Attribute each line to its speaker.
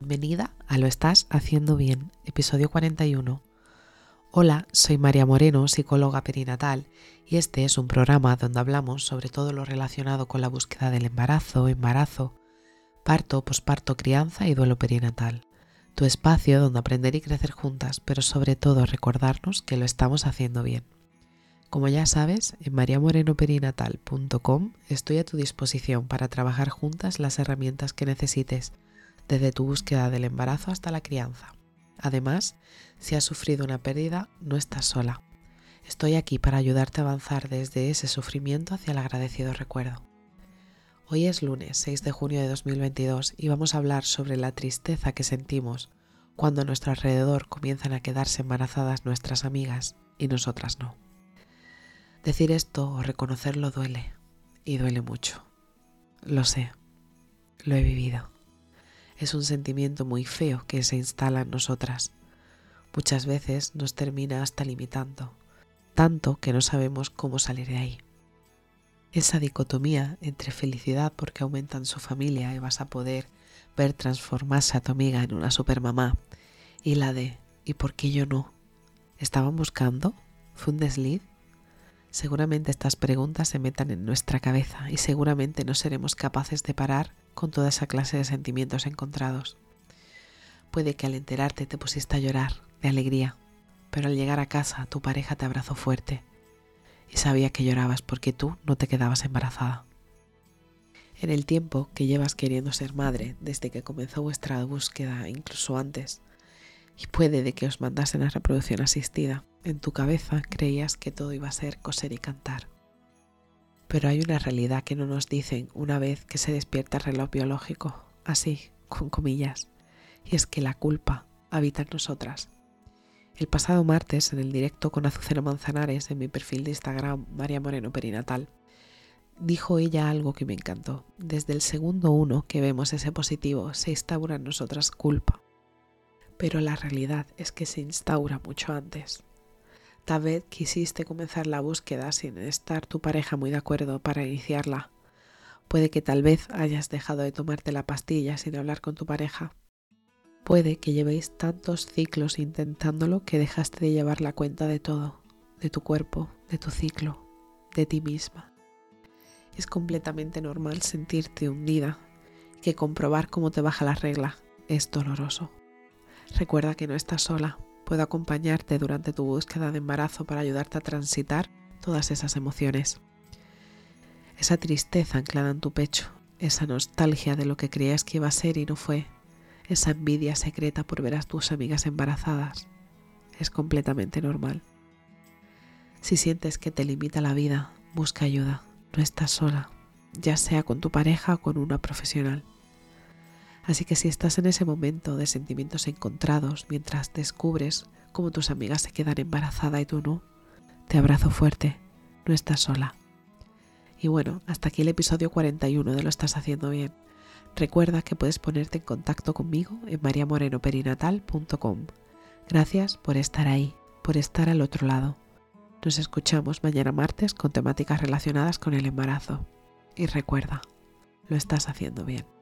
Speaker 1: Bienvenida a Lo Estás Haciendo Bien, episodio 41. Hola, soy María Moreno, psicóloga perinatal, y este es un programa donde hablamos sobre todo lo relacionado con la búsqueda del embarazo, embarazo, parto, posparto, crianza y duelo perinatal. Tu espacio donde aprender y crecer juntas, pero sobre todo recordarnos que lo estamos haciendo bien. Como ya sabes, en mariamorenoperinatal.com estoy a tu disposición para trabajar juntas las herramientas que necesites desde tu búsqueda del embarazo hasta la crianza. Además, si has sufrido una pérdida, no estás sola. Estoy aquí para ayudarte a avanzar desde ese sufrimiento hacia el agradecido recuerdo. Hoy es lunes 6 de junio de 2022 y vamos a hablar sobre la tristeza que sentimos cuando a nuestro alrededor comienzan a quedarse embarazadas nuestras amigas y nosotras no. Decir esto o reconocerlo duele, y duele mucho. Lo sé, lo he vivido es un sentimiento muy feo que se instala en nosotras. Muchas veces nos termina hasta limitando, tanto que no sabemos cómo salir de ahí. Esa dicotomía entre felicidad porque aumentan su familia y vas a poder ver transformarse a tu amiga en una supermamá y la de ¿y por qué yo no? ¿Estaban buscando? ¿Fue un desliz? Seguramente estas preguntas se metan en nuestra cabeza y seguramente no seremos capaces de parar con toda esa clase de sentimientos encontrados. Puede que al enterarte te pusiste a llorar de alegría, pero al llegar a casa tu pareja te abrazó fuerte y sabía que llorabas porque tú no te quedabas embarazada. En el tiempo que llevas queriendo ser madre, desde que comenzó vuestra búsqueda, incluso antes, y puede de que os mandasen a reproducción asistida, en tu cabeza creías que todo iba a ser coser y cantar. Pero hay una realidad que no nos dicen una vez que se despierta el reloj biológico, así, con comillas, y es que la culpa habita en nosotras. El pasado martes, en el directo con Azucena Manzanares en mi perfil de Instagram, María Moreno Perinatal, dijo ella algo que me encantó. Desde el segundo uno que vemos ese positivo, se instaura en nosotras culpa. Pero la realidad es que se instaura mucho antes. Tal vez quisiste comenzar la búsqueda sin estar tu pareja muy de acuerdo para iniciarla. Puede que tal vez hayas dejado de tomarte la pastilla sin hablar con tu pareja. Puede que llevéis tantos ciclos intentándolo que dejaste de llevar la cuenta de todo, de tu cuerpo, de tu ciclo, de ti misma. Es completamente normal sentirte hundida, que comprobar cómo te baja la regla es doloroso. Recuerda que no estás sola, puedo acompañarte durante tu búsqueda de embarazo para ayudarte a transitar todas esas emociones. Esa tristeza anclada en tu pecho, esa nostalgia de lo que creías que iba a ser y no fue, esa envidia secreta por ver a tus amigas embarazadas, es completamente normal. Si sientes que te limita la vida, busca ayuda, no estás sola, ya sea con tu pareja o con una profesional. Así que si estás en ese momento de sentimientos encontrados mientras descubres cómo tus amigas se quedan embarazadas y tú no, te abrazo fuerte, no estás sola. Y bueno, hasta aquí el episodio 41 de Lo estás haciendo bien. Recuerda que puedes ponerte en contacto conmigo en mariamorenoperinatal.com. Gracias por estar ahí, por estar al otro lado. Nos escuchamos mañana martes con temáticas relacionadas con el embarazo. Y recuerda, lo estás haciendo bien.